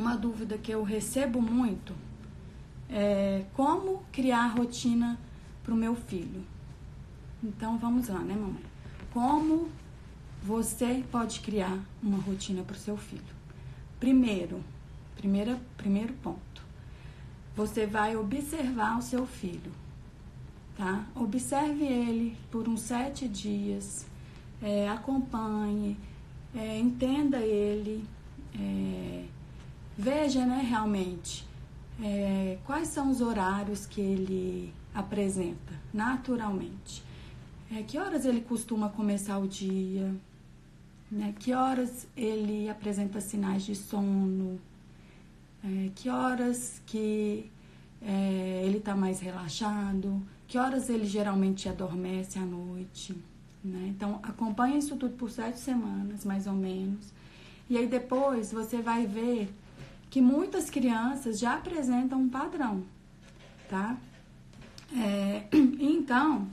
uma dúvida que eu recebo muito é como criar rotina para o meu filho. Então vamos lá, né, mamãe? Como você pode criar uma rotina para o seu filho? Primeiro, primeira, primeiro ponto, você vai observar o seu filho, tá? Observe ele por uns sete dias, é, acompanhe, é, entenda ele, é, veja, né, realmente é, quais são os horários que ele apresenta naturalmente. É, que horas ele costuma começar o dia? Né? Que horas ele apresenta sinais de sono? É, que horas que é, ele está mais relaxado? Que horas ele geralmente adormece à noite? Né? Então, acompanha isso tudo por sete semanas, mais ou menos. E aí depois você vai ver que muitas crianças já apresentam um padrão, tá? É, então,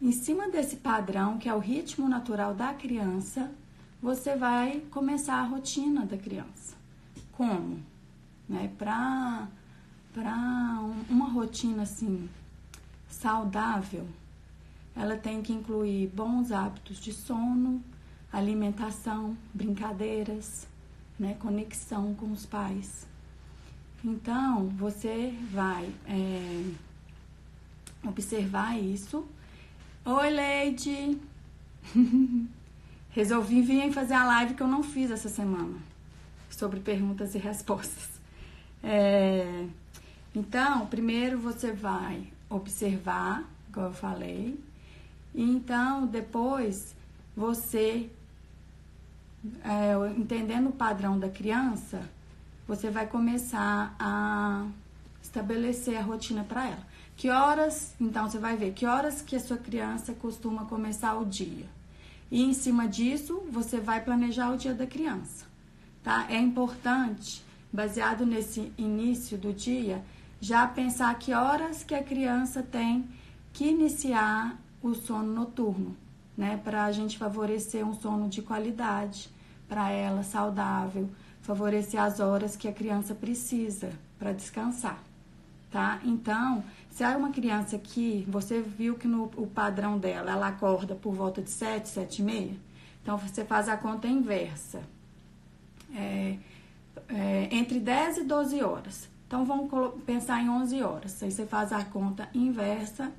em cima desse padrão, que é o ritmo natural da criança, você vai começar a rotina da criança. Como? Né? Para uma rotina assim saudável, ela tem que incluir bons hábitos de sono, alimentação, brincadeiras, né, conexão com os pais. Então, você vai é, observar isso. Oi, Leide! Resolvi vir fazer a live que eu não fiz essa semana sobre perguntas e respostas. É, então, primeiro você vai observar, como eu falei, e então depois você é, entendendo o padrão da criança, você vai começar a estabelecer a rotina para ela. Que horas, então você vai ver que horas que a sua criança costuma começar o dia. E em cima disso, você vai planejar o dia da criança, tá? É importante, baseado nesse início do dia, já pensar que horas que a criança tem que iniciar o sono noturno né? Para a gente favorecer um sono de qualidade para ela, saudável, favorecer as horas que a criança precisa para descansar, tá? Então, se há uma criança que você viu que no o padrão dela ela acorda por volta de 7, 7 e meia, então você faz a conta inversa. É, é, entre 10 e 12 horas. Então vamos pensar em 11 horas. Aí você faz a conta inversa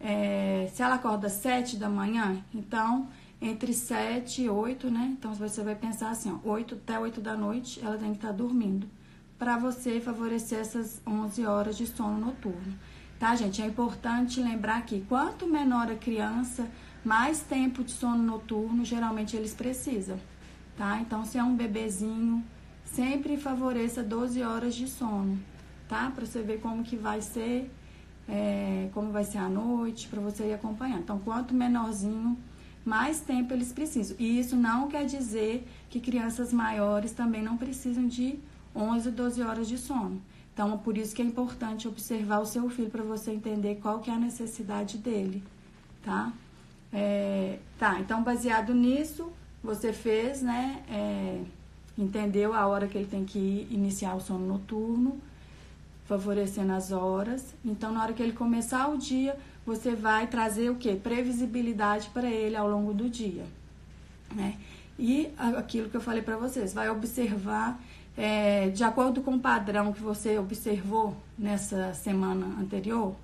é, se ela acorda às 7 da manhã, então entre 7 e 8, né? Então você vai pensar assim, ó, 8 até 8 da noite ela tem que estar dormindo. Para você favorecer essas 11 horas de sono noturno. Tá, gente? É importante lembrar que quanto menor a criança, mais tempo de sono noturno geralmente eles precisam. Tá? Então, se é um bebezinho, sempre favoreça 12 horas de sono, tá? Para você ver como que vai ser é, como vai ser a noite, para você ir acompanhando. Então, quanto menorzinho, mais tempo eles precisam. E isso não quer dizer que crianças maiores também não precisam de 11, 12 horas de sono. Então, por isso que é importante observar o seu filho para você entender qual que é a necessidade dele, tá? É, tá, então baseado nisso, você fez, né? É, entendeu a hora que ele tem que iniciar o sono noturno favorecendo as horas. Então, na hora que ele começar o dia, você vai trazer o que? Previsibilidade para ele ao longo do dia, né? E aquilo que eu falei para vocês, vai observar é, de acordo com o padrão que você observou nessa semana anterior,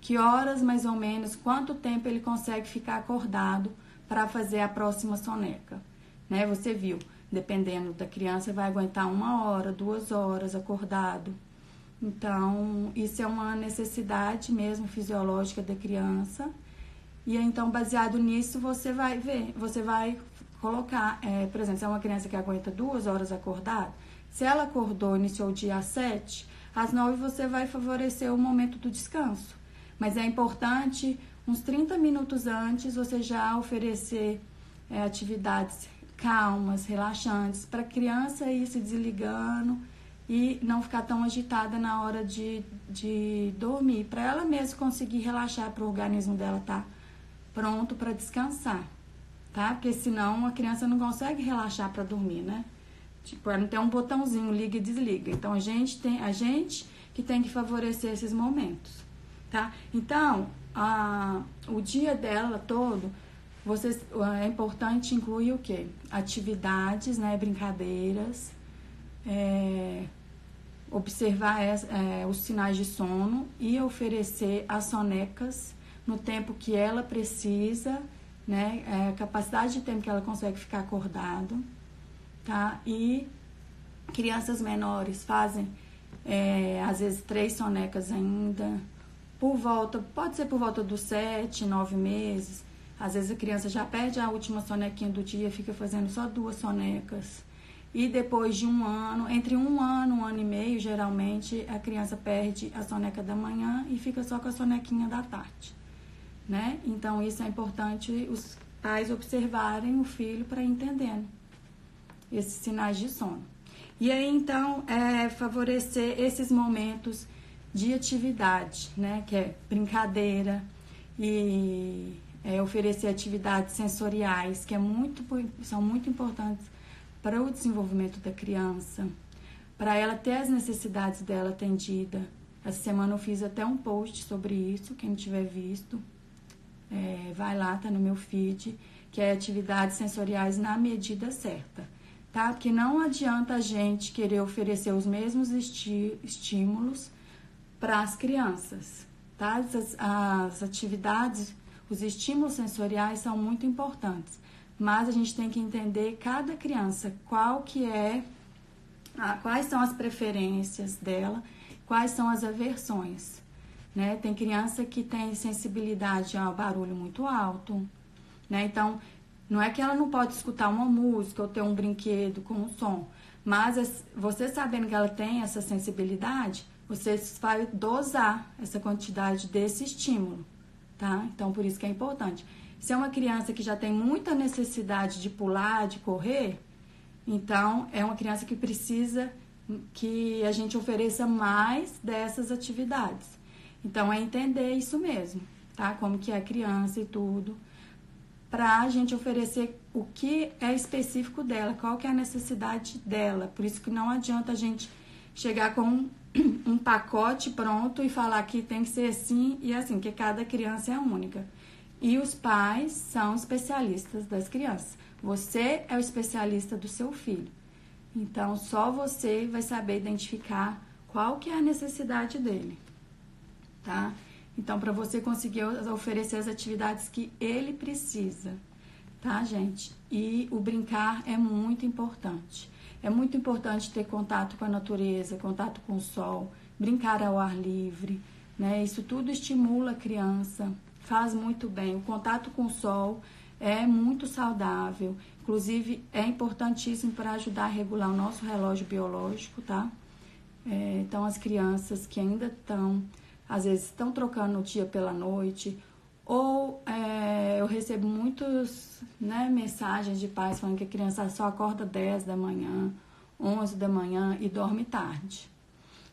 que horas mais ou menos, quanto tempo ele consegue ficar acordado para fazer a próxima soneca, né? Você viu, dependendo da criança, vai aguentar uma hora, duas horas acordado, então, isso é uma necessidade mesmo fisiológica da criança. E então, baseado nisso, você vai ver, você vai colocar, é, por exemplo, se é uma criança que aguenta duas horas acordada, se ela acordou, iniciou o dia às sete, às nove você vai favorecer o momento do descanso. Mas é importante, uns 30 minutos antes, você já oferecer é, atividades calmas, relaxantes, para a criança ir se desligando e não ficar tão agitada na hora de, de dormir, para ela mesma conseguir relaxar, para o organismo dela estar tá pronto para descansar, tá? Porque senão a criança não consegue relaxar para dormir, né? Tipo, não tem um botãozinho liga e desliga. Então a gente tem a gente que tem que favorecer esses momentos, tá? Então, a, o dia dela todo, vocês, é importante incluir o quê? Atividades, né, brincadeiras, é, observar é, os sinais de sono e oferecer as sonecas no tempo que ela precisa, né, é, capacidade de tempo que ela consegue ficar acordado, tá? E crianças menores fazem é, às vezes três sonecas ainda, por volta, pode ser por volta dos sete, nove meses. Às vezes a criança já perde a última sonequinha do dia, fica fazendo só duas sonecas. E depois de um ano, entre um ano, um ano e meio, geralmente a criança perde a soneca da manhã e fica só com a sonequinha da tarde. Né? Então isso é importante os pais observarem o filho para entendendo esses sinais de sono. E aí, então, é favorecer esses momentos de atividade, né? Que é brincadeira e é, oferecer atividades sensoriais, que é muito, são muito importantes para o desenvolvimento da criança, para ela ter as necessidades dela atendida. Essa semana eu fiz até um post sobre isso, quem tiver visto, é, vai lá, tá no meu feed, que é atividades sensoriais na medida certa tá? Porque não adianta a gente querer oferecer os mesmos estímulos para as crianças, tá? As, as atividades, os estímulos sensoriais são muito importantes, mas a gente tem que entender cada criança, qual que é, a, quais são as preferências dela, quais são as aversões, né? Tem criança que tem sensibilidade ao barulho muito alto, né? Então, não é que ela não pode escutar uma música ou ter um brinquedo com um som, mas você sabendo que ela tem essa sensibilidade, você vai dosar essa quantidade desse estímulo, tá? Então, por isso que é importante. Se é uma criança que já tem muita necessidade de pular, de correr, então é uma criança que precisa que a gente ofereça mais dessas atividades. Então, é entender isso mesmo, tá? Como que é a criança e tudo para a gente oferecer o que é específico dela, qual que é a necessidade dela. Por isso que não adianta a gente chegar com um, pacote pronto e falar que tem que ser assim e assim, que cada criança é única. E os pais são especialistas das crianças. Você é o especialista do seu filho. Então, só você vai saber identificar qual que é a necessidade dele, tá? Então, para você conseguir oferecer as atividades que ele precisa, tá, gente? E o brincar é muito importante. É muito importante ter contato com a natureza, contato com o sol, brincar ao ar livre, né? Isso tudo estimula a criança, faz muito bem. O contato com o sol é muito saudável, inclusive é importantíssimo para ajudar a regular o nosso relógio biológico, tá? É, então, as crianças que ainda estão às vezes estão trocando o dia pela noite, ou é, eu recebo muitas né, mensagens de pais falando que a criança só acorda 10 da manhã, 11 da manhã e dorme tarde.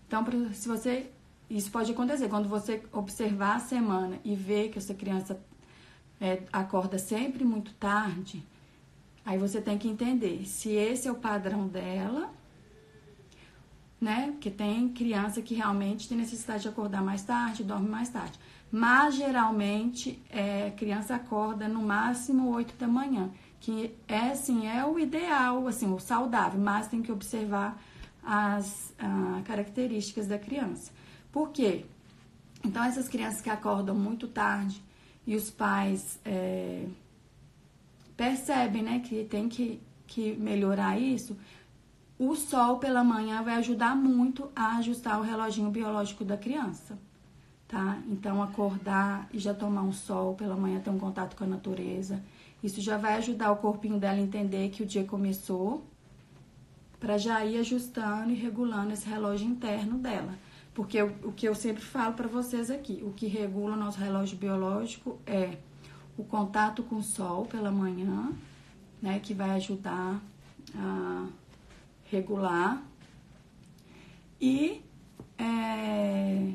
Então, se você. Isso pode acontecer quando você observar a semana e ver que essa criança é, acorda sempre muito tarde. Aí você tem que entender se esse é o padrão dela né? Porque tem criança que realmente tem necessidade de acordar mais tarde, dorme mais tarde. Mas geralmente é, criança acorda no máximo 8 da manhã, que é assim, é o ideal, assim, o saudável, mas tem que observar as ah, características da criança. Por quê? Então essas crianças que acordam muito tarde e os pais é, percebem né, que tem que, que melhorar isso, o sol pela manhã vai ajudar muito a ajustar o reloginho biológico da criança, tá? Então, acordar e já tomar um sol pela manhã, ter um contato com a natureza, isso já vai ajudar o corpinho dela a entender que o dia começou, para já ir ajustando e regulando esse relógio interno dela. Porque o, que eu sempre falo para vocês aqui, o que regula o nosso relógio biológico é o contato com o sol pela manhã, né, que vai ajudar a regular e é,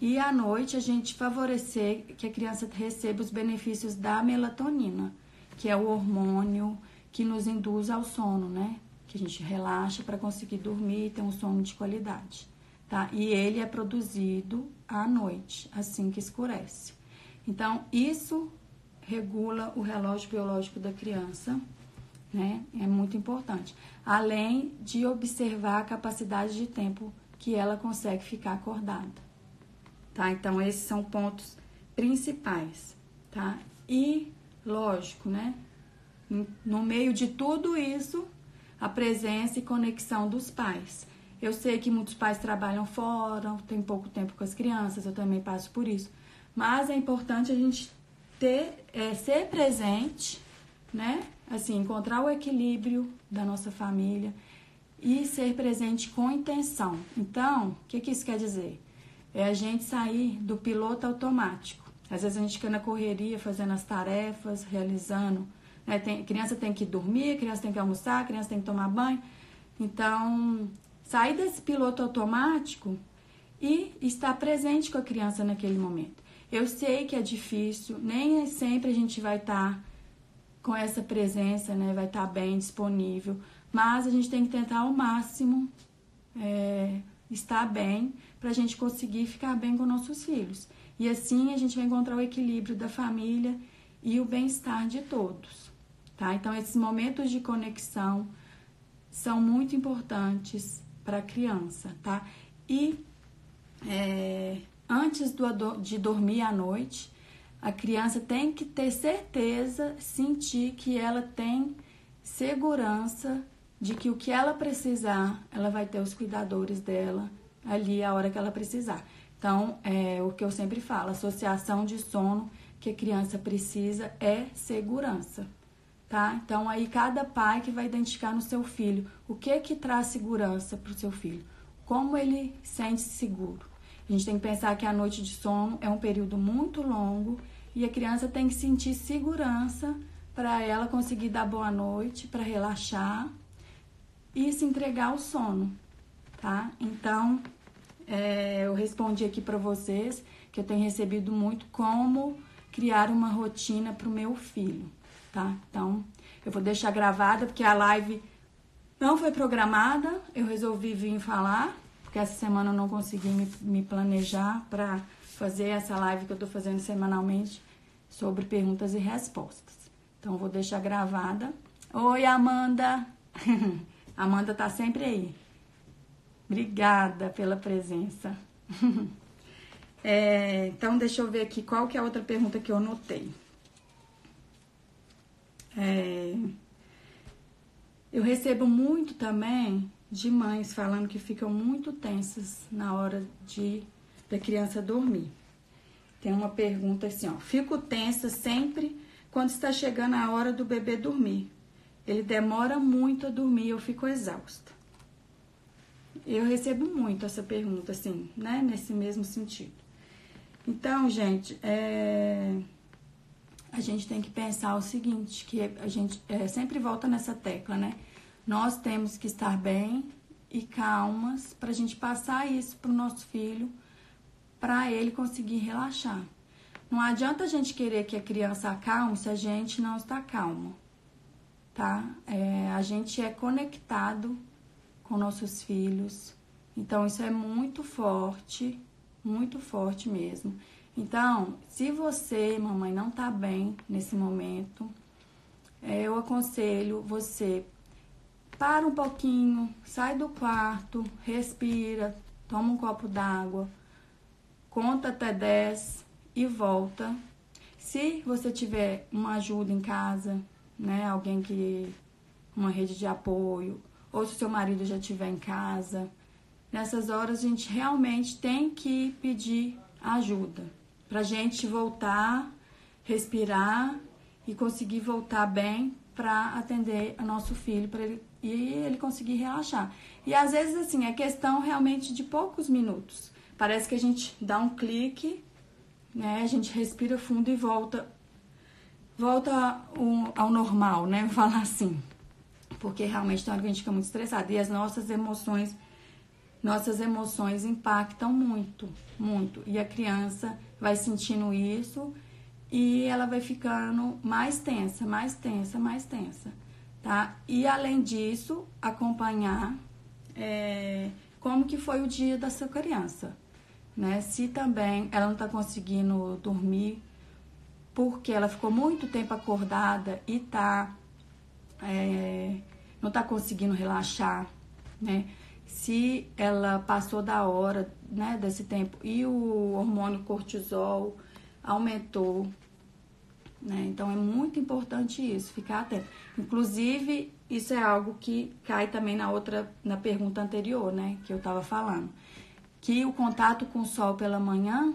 e à noite a gente favorecer que a criança receba os benefícios da melatonina, que é o hormônio que nos induz ao sono, né? que a gente relaxa para conseguir dormir e ter um sono de qualidade, tá? E ele é produzido à noite, assim que escurece. Então, isso regula o relógio biológico da criança, né? É muito importante. Além de observar a capacidade de tempo que ela consegue ficar acordada, tá? Então, esses são pontos principais, tá? E, lógico, né? No meio de tudo isso, a presença e conexão dos pais. Eu sei que muitos pais trabalham fora, tem pouco tempo com as crianças, eu também passo por isso. Mas é importante a gente ter, é, ser presente, né? Assim, encontrar o equilíbrio da nossa família e ser presente com intenção. Então, o que, que isso quer dizer? É a gente sair do piloto automático. Às vezes a gente fica na correria fazendo as tarefas, realizando. Né? Tem, criança tem que dormir, criança tem que almoçar, criança tem que tomar banho. Então, sair desse piloto automático e estar presente com a criança naquele momento. Eu sei que é difícil, nem sempre a gente vai estar tá com essa presença, né? Vai estar tá bem disponível, mas a gente tem que tentar ao máximo é, estar bem para a gente conseguir ficar bem com nossos filhos. E assim a gente vai encontrar o equilíbrio da família e o bem-estar de todos, tá? Então esses momentos de conexão são muito importantes para a criança, tá? E é, antes do, de dormir à noite, a criança tem que ter certeza, sentir que ela tem segurança de que o que ela precisar, ela vai ter os cuidadores dela ali a hora que ela precisar. Então, é o que eu sempre falo, associação de sono que a criança precisa é segurança, tá? Então, aí cada pai que vai identificar no seu filho o que que traz segurança para o seu filho, como ele sente seguro. A gente tem que pensar que a noite de sono é um período muito longo e a criança tem que sentir segurança para ela conseguir dar boa noite, para relaxar e se entregar ao sono, tá? Então, é, eu respondi aqui para vocês que eu tenho recebido muito como criar uma rotina para o meu filho, tá? Então, vou deixar gravada porque a live não foi programada, eu resolvi vir falar porque essa semana eu não consegui me, me planejar para fazer essa live que eu estou fazendo semanalmente sobre perguntas e respostas. Então, vou deixar gravada. Oi, Amanda! Amanda tá sempre aí. Obrigada pela presença. é, então, deixa eu ver aqui qual que é a outra pergunta que eu notei. É, eu recebo muito também de mães falando que ficam muito tensas na hora de da criança dormir. Tem uma pergunta assim, ó: "Fico tensa sempre quando está chegando a hora do bebê dormir. Ele demora muito a dormir, eu fico exausta." Eu recebo muito essa pergunta assim, né, nesse mesmo sentido. Então, gente, é... a gente tem que pensar o seguinte, que a gente é, sempre volta nessa tecla, né? Nós temos que estar bem e calmas para a gente passar isso para o nosso filho, para ele conseguir relaxar. Não adianta a gente querer que a criança acalme se a gente não está calmo, tá? É, a gente é conectado com nossos filhos, então isso é muito forte, muito forte mesmo. Então, se você, mamãe, não tá bem nesse momento, é, eu aconselho você para um pouquinho, sai do quarto, respira, toma um copo d'água, conta até 10 e volta. Se você tiver uma ajuda em casa, né, alguém que uma rede de apoio, ou se seu marido já estiver em casa, nessas horas a gente realmente tem que pedir ajuda pra gente voltar, respirar e conseguir voltar bem para atender o nosso filho, para ele e ele conseguir relaxar. E às vezes, assim, é questão realmente de poucos minutos. Parece que a gente dá um clique, né? A gente respira fundo e volta volta ao, normal, né? Falar assim. Porque realmente tem hora que a gente fica muito estressado. E as nossas emoções, nossas emoções impactam muito, muito. E a criança vai sentindo isso e ela vai ficando mais tensa, mais tensa, mais tensa tá? E além disso, acompanhar é, como que foi o dia da sua criança, né? Se também ela não está conseguindo dormir porque ela ficou muito tempo acordada e tá é, não está conseguindo relaxar, né? Se ela passou da hora, né, desse tempo e o hormônio cortisol aumentou, né? Então é muito importante isso, ficar atento. Inclusive, isso é algo que cai também na outra, na pergunta anterior, né? Que eu estava falando. Que o contato com o sol pela manhã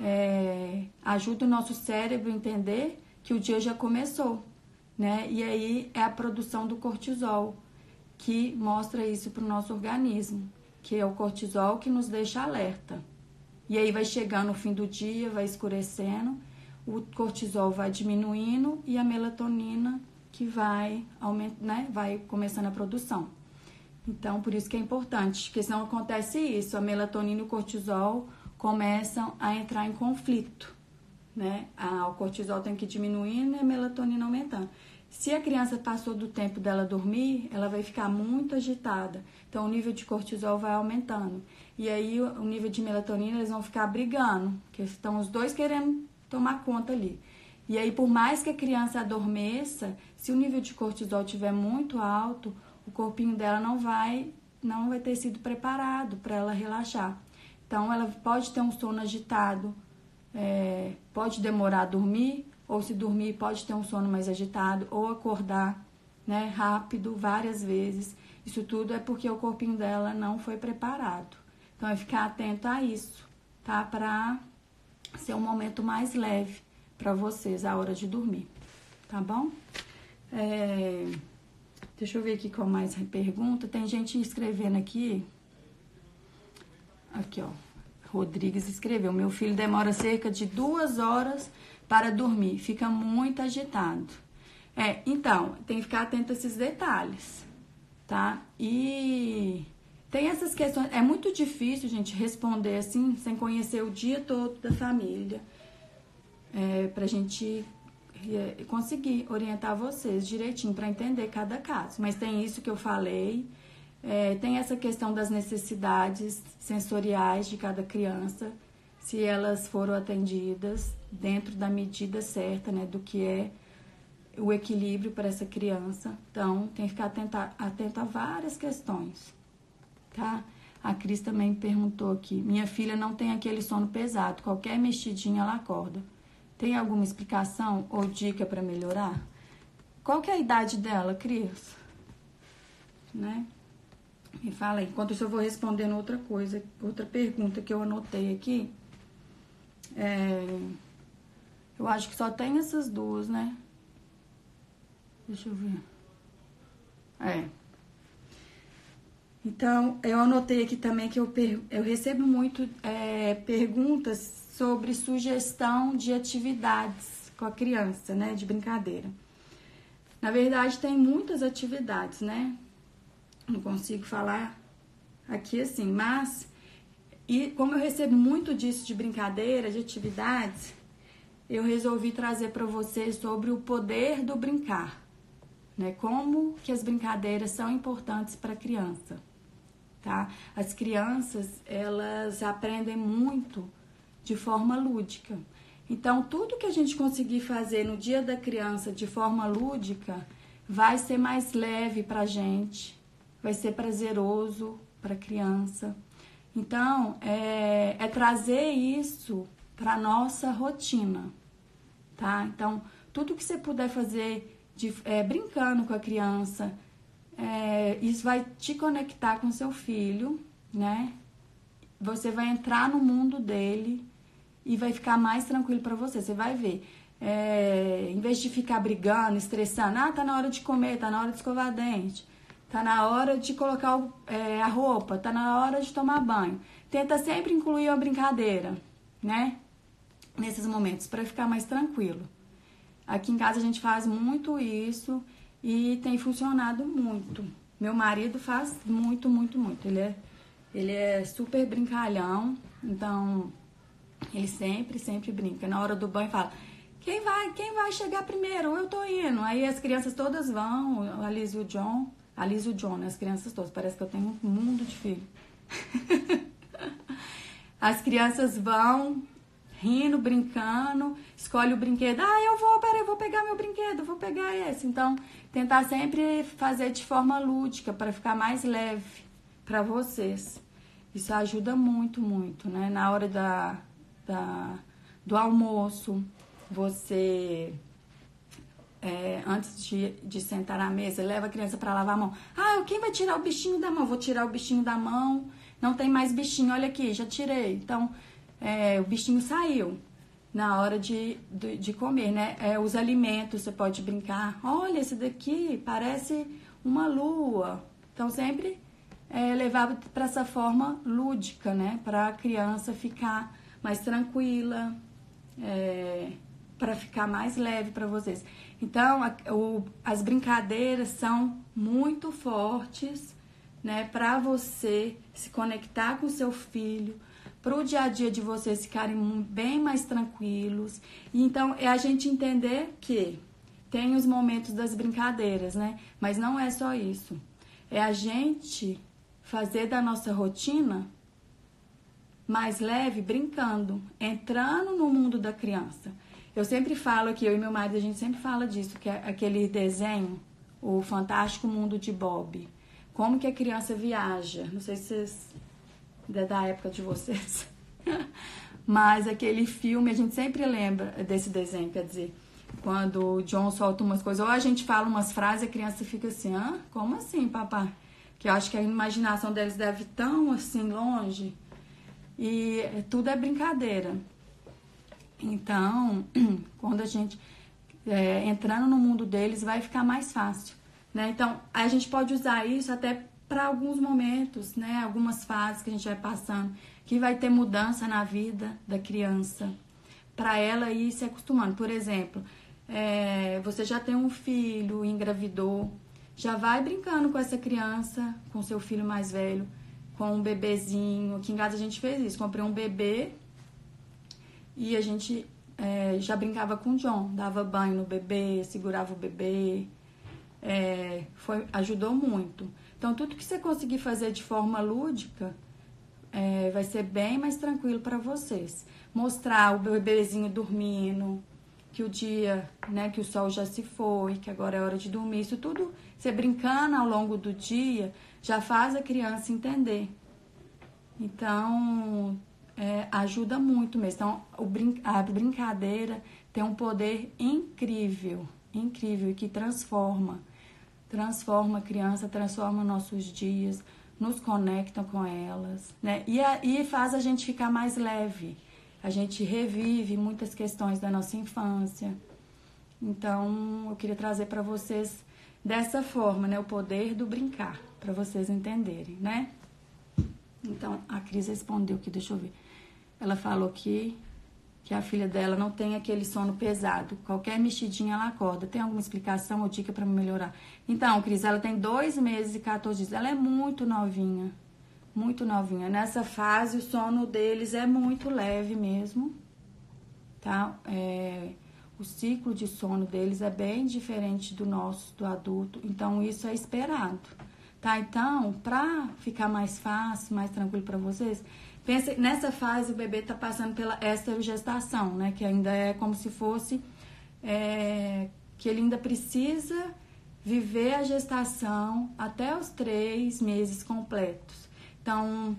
é, ajuda o nosso cérebro a entender que o dia já começou, né? E aí é a produção do cortisol que mostra isso para o nosso organismo, que é o cortisol que nos deixa alerta. E aí vai chegando o fim do dia, vai escurecendo o cortisol vai diminuindo e a melatonina que vai aumentar, né, vai começando a produção. Então, por isso que é importante, porque senão acontece isso, a melatonina e o cortisol começam a entrar em conflito, né? o cortisol tem que ir diminuindo e a melatonina aumentando. Se a criança passou do tempo dela dormir, ela vai ficar muito agitada. Então, o nível de cortisol vai aumentando. E aí, o nível de melatonina, eles vão ficar brigando, porque estão os dois querendo tomar conta ali. E aí, por mais que a criança adormeça, se o nível de cortisol estiver muito alto, o corpinho dela não vai, não vai ter sido preparado para ela relaxar. Então, ela pode ter um sono agitado, é, pode demorar a dormir, ou se dormir, pode ter um sono mais agitado, ou acordar né, rápido várias vezes. Isso tudo é porque o corpinho dela não foi preparado. Então, é ficar atento a isso, tá? Para ser um momento mais leve para vocês a hora de dormir, tá bom? É, deixa eu ver aqui qual mais pergunta. Tem gente escrevendo aqui. Aqui, ó. Rodrigues escreveu: Meu filho demora cerca de duas horas para dormir, fica muito agitado. É, então, tem que ficar atento a esses detalhes, tá? E tem essas questões. É muito difícil, gente, responder assim, sem conhecer o dia todo da família. É, pra gente é, conseguir orientar vocês direitinho para entender cada caso. Mas tem isso que eu falei. É, tem essa questão das necessidades sensoriais de cada criança, se elas foram atendidas dentro da medida certa, né, do que é o equilíbrio para essa criança. Então, tem que ficar atento a, atento a várias questões tá? A Cris também perguntou aqui: minha filha não tem aquele sono pesado, qualquer mexidinha ela acorda. Tem alguma explicação ou dica para melhorar? Qual que é a idade dela, Cris? Né? Me fala aí. Enquanto isso eu vou respondendo outra coisa, outra pergunta que eu anotei aqui. É, eu acho que só tem essas duas, né? Deixa eu ver. É. Então, eu anotei aqui também que eu, eu recebo muito é, perguntas sobre sugestão de atividades com a criança, né? De brincadeira. Na verdade, tem muitas atividades, né? Não consigo falar aqui assim, mas e como eu recebo muito disso de brincadeira, de atividades, eu resolvi trazer para vocês sobre o poder do brincar, né? Como que as brincadeiras são importantes para a criança tá? As crianças, elas aprendem muito de forma lúdica. Então, tudo que a gente conseguir fazer no dia da criança de forma lúdica vai ser mais leve para a gente, vai ser prazeroso para a criança. Então, é, é trazer isso para nossa rotina, tá? Então, tudo que você puder fazer de, é, brincando com a criança, é, isso vai te conectar com seu filho, né? Você vai entrar no mundo dele e vai ficar mais tranquilo para você. Você vai ver. É, em vez de ficar brigando, estressando, ah, tá na hora de comer, tá na hora de escovar dente, tá na hora de colocar é, a roupa, tá na hora de tomar banho. Tenta sempre incluir a brincadeira, né? Nesses momentos, para ficar mais tranquilo. Aqui em casa a gente faz muito isso e tem funcionado muito. Meu marido faz muito, muito, muito. Ele é, ele é super brincalhão, então ele sempre, sempre brinca. Na hora do banho fala: quem vai, quem vai chegar primeiro? Eu tô indo. Aí as crianças todas vão, a Liz e o John, a Liz e o John? As crianças todas, parece que eu tenho um mundo de filho. as crianças vão, rindo, brincando, escolhe o brinquedo. Ah, eu vou, peraí, eu vou pegar meu brinquedo, vou pegar esse. Então, tentar sempre fazer de forma lúdica para ficar mais leve para vocês. Isso ajuda muito, muito, né? Na hora da, da do almoço, você é, antes de, de sentar na mesa, leva a criança para lavar a mão. Ah, quem vai tirar o bichinho da mão? Vou tirar o bichinho da mão. Não tem mais bichinho, olha aqui, já tirei. Então, é, o bichinho saiu na hora de, de, de comer, né? É, os alimentos, você pode brincar. Olha, esse daqui parece uma lua. Então, sempre é, para essa forma lúdica, né? Para a criança ficar mais tranquila, é, para ficar mais leve para vocês. Então, a, o, as brincadeiras são muito fortes, né? Para você se conectar com seu filho, para o dia a dia de vocês ficarem bem mais tranquilos. Então, é a gente entender que tem os momentos das brincadeiras, né? Mas não é só isso. É a gente fazer da nossa rotina mais leve brincando, entrando no mundo da criança. Eu sempre falo aqui, eu e meu marido, a gente sempre fala disso, que é aquele desenho, o Fantástico Mundo de Bob. Como que a criança viaja. Não sei se vocês é da época de vocês. Mas aquele filme, a gente sempre lembra desse desenho, quer dizer, quando o John solta umas coisas, ou a gente fala umas frases, a criança fica assim, ah, como assim, papai? que eu acho que a imaginação deles deve tão assim longe e tudo é brincadeira. Então, quando a gente é, entrando no mundo deles, vai ficar mais fácil, né? Então, a gente pode usar isso até para alguns momentos, né? Algumas fases que a gente vai passando, que vai ter mudança na vida da criança, para ela ir se acostumando. Por exemplo, é, você já tem um filho, engravidou, já vai brincando com essa criança, com seu filho mais velho, com um bebezinho. Aqui em casa a gente fez isso, comprei um bebê e a gente é, já brincava com o John, dava banho no bebê, segurava o bebê, é, foi, ajudou muito. Então tudo que você conseguir fazer de forma lúdica é, vai ser bem mais tranquilo para vocês. Mostrar o bebezinho dormindo, que o dia, né, que o sol já se foi, que agora é hora de dormir, isso tudo você brincando ao longo do dia já faz a criança entender. Então, é, ajuda muito mesmo. Então, o brin a brincadeira tem um poder incrível, incrível, que transforma. Transforma a criança, transforma nossos dias, nos conecta com elas, né? E, a, e faz a gente ficar mais leve. A gente revive muitas questões da nossa infância. Então, eu queria trazer para vocês dessa forma, né? O poder do brincar, para vocês entenderem, né? Então, a Cris respondeu que, deixa eu ver. Ela falou que, que a filha dela não tem aquele sono pesado. Qualquer mexidinha ela acorda. Tem alguma explicação ou dica para melhorar? Então, Cris, ela tem dois meses e 14 dias. Ela é muito novinha. Muito novinha. Nessa fase, o sono deles é muito leve mesmo. Tá? É o ciclo de sono deles é bem diferente do nosso, do adulto, então isso é esperado. Tá? Então, para ficar mais fácil, mais tranquilo para vocês, nessa fase o bebê está passando pela esterogestação, né? Que ainda é como se fosse é, que ele ainda precisa viver a gestação até os três meses completos. Então,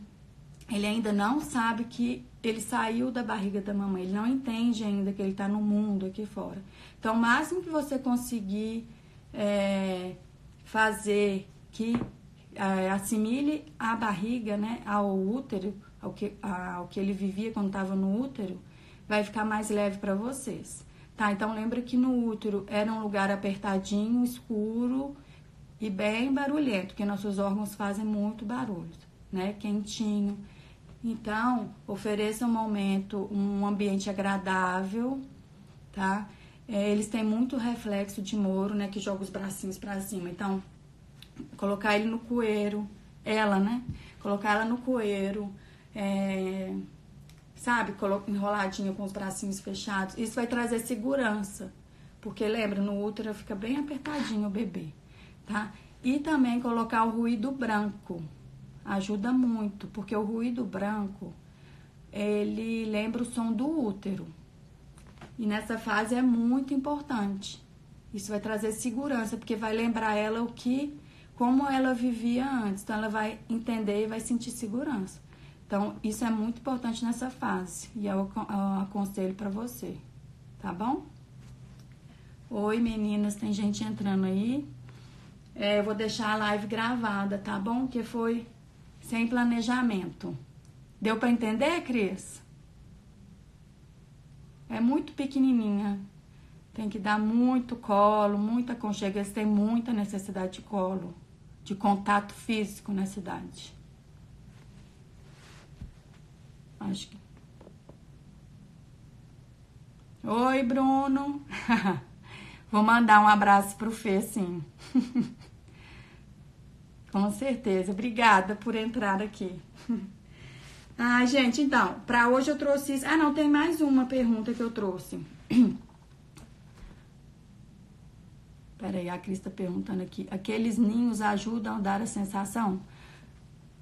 ele ainda não sabe que ele saiu da barriga da mamãe, ele não entende ainda que ele está no mundo aqui fora. Então, o máximo que você conseguir é, fazer que é, assimile a barriga né, ao útero, ao que, ao que ele vivia quando estava no útero, vai ficar mais leve para vocês. Tá? Então, lembra que no útero era um lugar apertadinho, escuro e bem barulhento, porque nossos órgãos fazem muito barulho, né? Quentinho. Então, ofereça um momento, um ambiente agradável, tá? É, eles têm muito reflexo de moro, né? Que joga os bracinhos para cima. Então, colocar ele no coeiro, ela, né? Colocar ela no coeiro, é, sabe, enroladinho com os bracinhos fechados. Isso vai trazer segurança, porque lembra, no útero fica bem apertadinho o bebê, tá? E também colocar o ruído branco ajuda muito, porque o ruído branco ele lembra o som do útero. E nessa fase é muito importante. Isso vai trazer segurança, porque vai lembrar ela o que, como ela vivia antes. Então ela vai entender e vai sentir segurança. Então isso é muito importante nessa fase e eu, aconselho para você, tá bom? Oi meninas, tem gente entrando aí. É, eu vou deixar a live gravada, tá bom? Que foi sem planejamento. Deu para entender, Cris? É muito pequenininha. Tem que dar muito colo, muita aconchego. Eles têm muita necessidade de colo, de contato físico na cidade. Acho que. Oi, Bruno. Vou mandar um abraço pro Fê, sim. Com certeza. Obrigada por entrar aqui. Ah, gente, então, para hoje eu trouxe isso. Ah, não, tem mais uma pergunta que eu trouxe. Peraí, a Cris tá perguntando aqui. Aqueles ninhos ajudam a dar a sensação?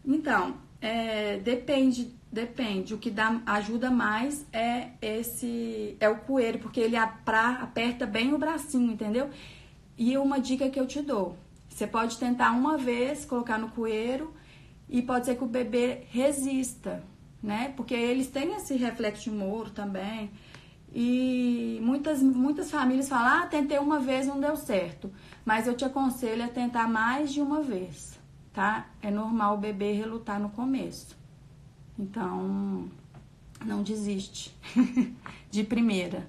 Então, é, depende, depende. O que dá, ajuda mais é esse, é o coelho, porque ele apra, aperta bem o bracinho, entendeu? E uma dica que eu te dou. Você pode tentar uma vez, colocar no coelho e pode ser que o bebê resista, né? Porque eles têm esse reflexo de Moro também. E muitas, muitas famílias falam: ah, tentei uma vez, não deu certo. Mas eu te aconselho a tentar mais de uma vez, tá? É normal o bebê relutar no começo. Então, não desiste de primeira,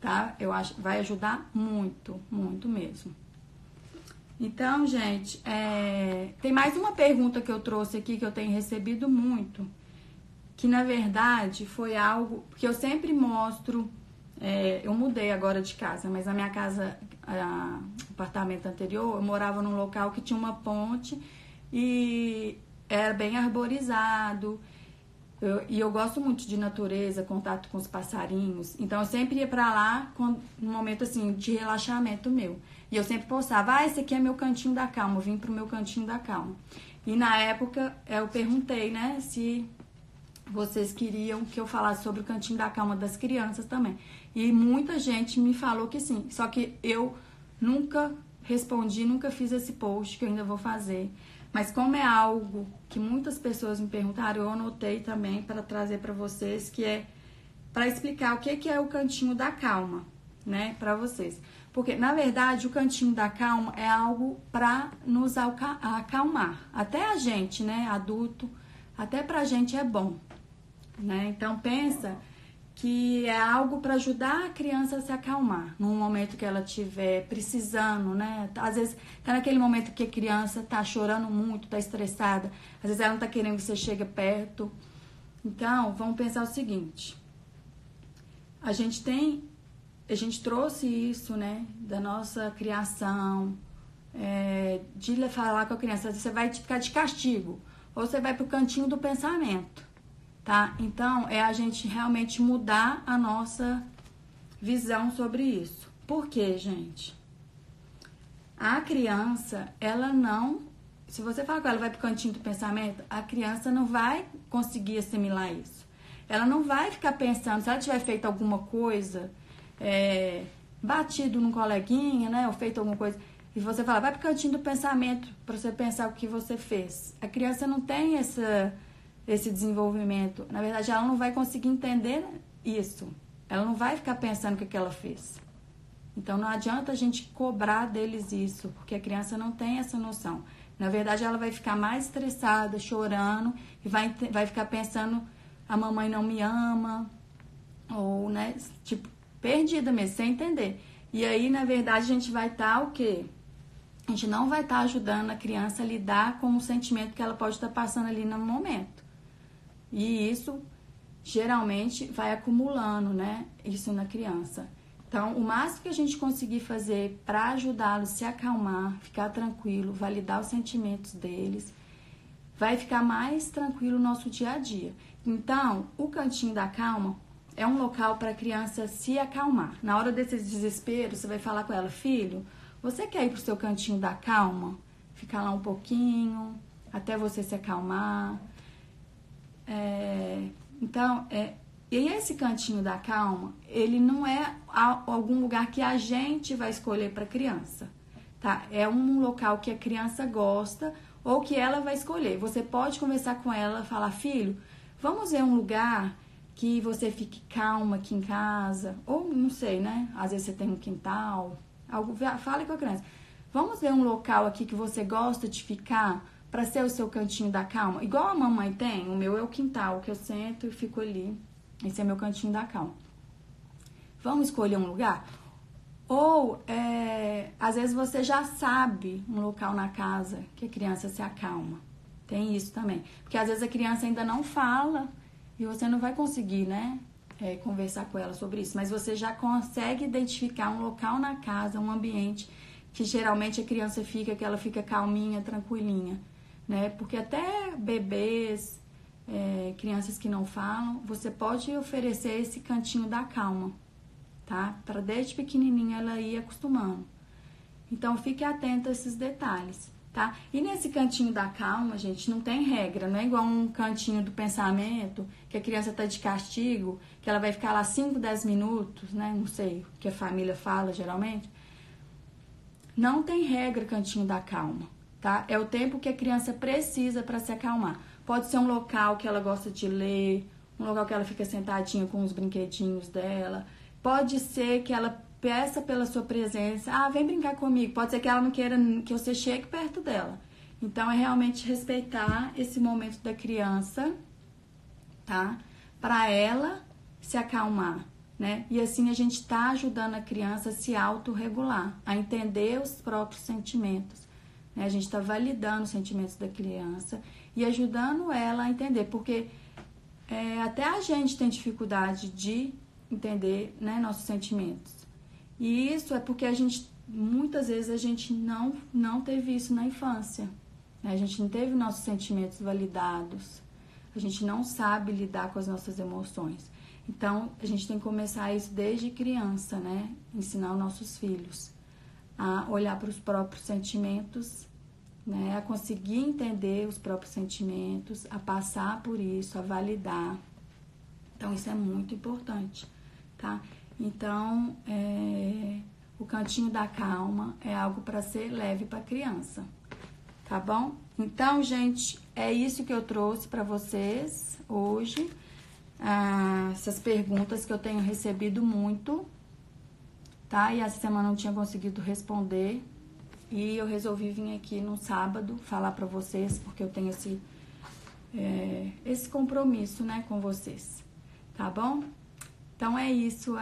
tá? Eu acho vai ajudar muito, muito mesmo. Então, gente, é... tem mais uma pergunta que eu trouxe aqui que eu tenho recebido muito, que na verdade foi algo que eu sempre mostro. É... eu mudei agora de casa, mas a minha casa, a... apartamento anterior, eu morava num local que tinha uma ponte e era bem arborizado. E eu gosto muito de natureza, contato com os passarinhos. Então eu sempre ia para lá com um momento assim de relaxamento meu. E eu sempre postava, ah, esse aqui é meu cantinho da calma, eu vim pro meu cantinho da calma. E na época eu perguntei, né, se vocês queriam que eu falasse sobre o cantinho da calma das crianças também. E muita gente me falou que sim. Só que eu nunca respondi, nunca fiz esse post que eu ainda vou fazer. Mas como é algo que muitas pessoas me perguntaram, eu anotei também para trazer para vocês, que é para explicar o que, que é o cantinho da calma, né, para vocês. Porque, na verdade, o cantinho da calma é algo para nos acalmar. Até a gente, né, adulto, até pra gente é bom, né? Então, pensa que é algo para ajudar a criança a se acalmar num momento que ela estiver precisando, né? Às vezes tá naquele momento que a criança tá chorando muito, tá estressada, às vezes ela não tá querendo que você chegue perto. Então, vamos pensar o seguinte: a gente tem a gente trouxe isso, né, da nossa criação, é, de falar com a criança, você vai ficar de castigo, ou você vai pro cantinho do pensamento, tá? Então, é a gente realmente mudar a nossa visão sobre isso. Por quê, gente? A criança, ela não. Se você falar com ela vai pro cantinho do pensamento, a criança não vai conseguir assimilar isso. Ela não vai ficar pensando, se ela tiver feito alguma coisa é, batido num coleguinha, né? Ou feito alguma coisa. E você fala, vai pro cantinho do pensamento para você pensar o que você fez. A criança não tem essa, esse desenvolvimento. Na verdade, ela não vai conseguir entender isso. Ela não vai ficar pensando o que, que ela fez. Então não adianta a gente cobrar deles isso, porque a criança não tem essa noção. Na verdade, ela vai ficar mais estressada, chorando, e vai, vai ficar pensando, a mamãe não me ama, ou, né, tipo, perdida mesmo, sem entender. E aí, na verdade, a gente vai estar tá, o quê? A gente não vai estar tá ajudando a criança a lidar com o sentimento que ela pode estar tá passando ali no momento. E isso geralmente vai acumulando, né? Isso na criança. Então, o máximo que a gente conseguir fazer para ajudá-los se acalmar, ficar tranquilo, validar os sentimentos deles, vai ficar mais tranquilo o nosso dia a dia. Então, o cantinho da calma é um local para a criança se acalmar. Na hora desse desespero, você vai falar com ela, filho, você quer ir pro seu cantinho da calma? Ficar lá um pouquinho, até você se acalmar. É, então, é, e esse cantinho da calma, ele não é algum lugar que a gente vai escolher para a criança, tá? É um local que a criança gosta ou que ela vai escolher. Você pode conversar com ela, falar, filho, vamos ver um lugar que você fique calma aqui em casa, ou não sei, né? Às vezes você tem um quintal, algo, fale com a criança. Vamos ver um local aqui que você gosta de ficar para ser o seu cantinho da calma, igual a mamãe tem. O meu é o quintal, que eu sento e fico ali. Esse é meu cantinho da calma. Vamos escolher um lugar? Ou, é, às vezes, você já sabe um local na casa que a criança se acalma. Tem isso também. Porque às vezes a criança ainda não fala e você não vai conseguir, né? É, conversar com ela sobre isso. Mas você já consegue identificar um local na casa, um ambiente que geralmente a criança fica, que ela fica calminha, tranquilinha, né? Porque até bebês, é, crianças que não falam, você pode oferecer esse cantinho da calma tá? Para desde pequenininha ela ir acostumando. Então fique atento a esses detalhes, tá? E nesse cantinho da calma, gente, não tem regra, não é igual um cantinho do pensamento, que a criança tá de castigo, que ela vai ficar lá 5, 10 minutos, né? Não sei o que a família fala geralmente. Não tem regra cantinho da calma, tá? É o tempo que a criança precisa para se acalmar. Pode ser um local que ela gosta de ler, um local que ela fica sentadinha com os brinquedinhos dela Pode ser que ela peça pela sua presença, ah, vem brincar comigo. Pode ser que ela não queira que você chegue perto dela. Então é realmente respeitar esse momento da criança, tá? Para ela se acalmar, né? E assim a gente está ajudando a criança a se autorregular, a entender os próprios sentimentos. Né? A gente está validando os sentimentos da criança e ajudando ela a entender, porque é, até a gente tem dificuldade de entender né, nossos sentimentos. E isso é porque a gente, muitas vezes, a gente não, não teve isso na infância. Né? A gente não teve nossos sentimentos validados. A gente não sabe lidar com as nossas emoções. Então, a gente tem que começar isso desde criança, né? Ensinar os nossos filhos a olhar para os próprios sentimentos, né? A conseguir entender os próprios sentimentos, a passar por isso, a validar. Então, isso é muito importante tá? Então, é, o cantinho da calma é algo para ser leve para criança, tá bom? Então, gente, é isso que eu trouxe para vocês hoje. Ah, essas perguntas que eu tenho recebido muito, tá? E essa semana não tinha conseguido responder. E eu resolvi vir aqui no sábado falar para vocês, porque eu tenho esse, é, esse compromisso, né, com vocês. Tá bom? Então é isso.